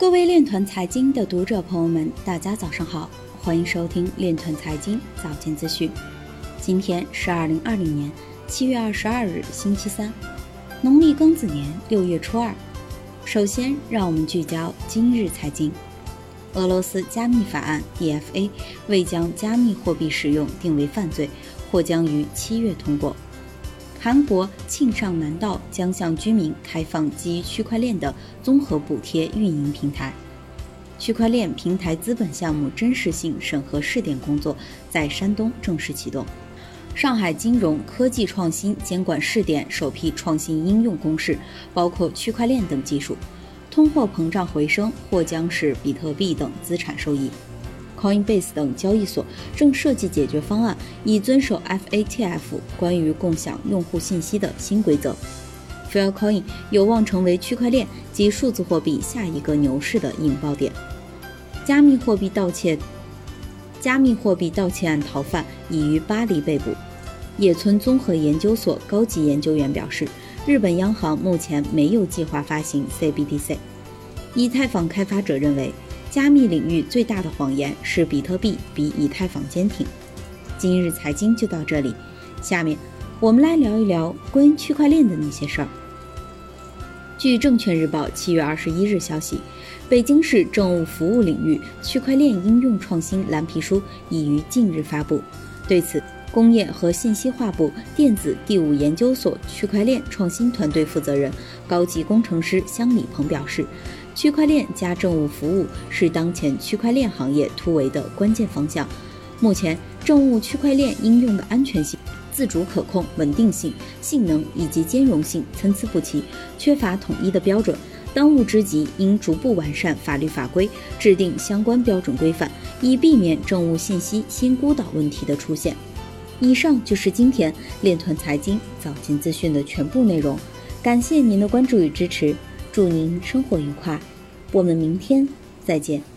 各位链团财经的读者朋友们，大家早上好，欢迎收听链团财经早间资讯。今天是二零二零年七月二十二日，星期三，农历庚子年六月初二。首先，让我们聚焦今日财经。俄罗斯加密法案 （EFA） 未将加密货币使用定为犯罪，或将于七月通过。韩国庆尚南道将向居民开放基于区块链的综合补贴运营平台。区块链平台资本项目真实性审核试点工作在山东正式启动。上海金融科技创新监管试点首批创新应用公示，包括区块链等技术。通货膨胀回升或将使比特币等资产受益。Coinbase 等交易所正设计解决方案，以遵守 FATF 关于共享用户信息的新规则。Filecoin 有望成为区块链及数字货币下一个牛市的引爆点。加密货币盗窃，加密货币盗窃案逃犯已于巴黎被捕。野村综合研究所高级研究员表示，日本央行目前没有计划发行 CBDC。以太坊开发者认为。加密领域最大的谎言是比特币比以太坊坚挺。今日财经就到这里，下面我们来聊一聊关于区块链的那些事儿。据证券日报七月二十一日消息，北京市政务服务领域区块链应用创新蓝皮书已于近日发布。对此，工业和信息化部电子第五研究所区块链创新团队负责人、高级工程师香里鹏表示。区块链加政务服务是当前区块链行业突围的关键方向。目前，政务区块链应用的安全性、自主可控、稳定性、性能以及兼容性参差不齐，缺乏统一的标准。当务之急应逐步完善法律法规，制定相关标准规范，以避免政务信息新孤岛问题的出现。以上就是今天链团财经早间资讯的全部内容，感谢您的关注与支持。祝您生活愉快，我们明天再见。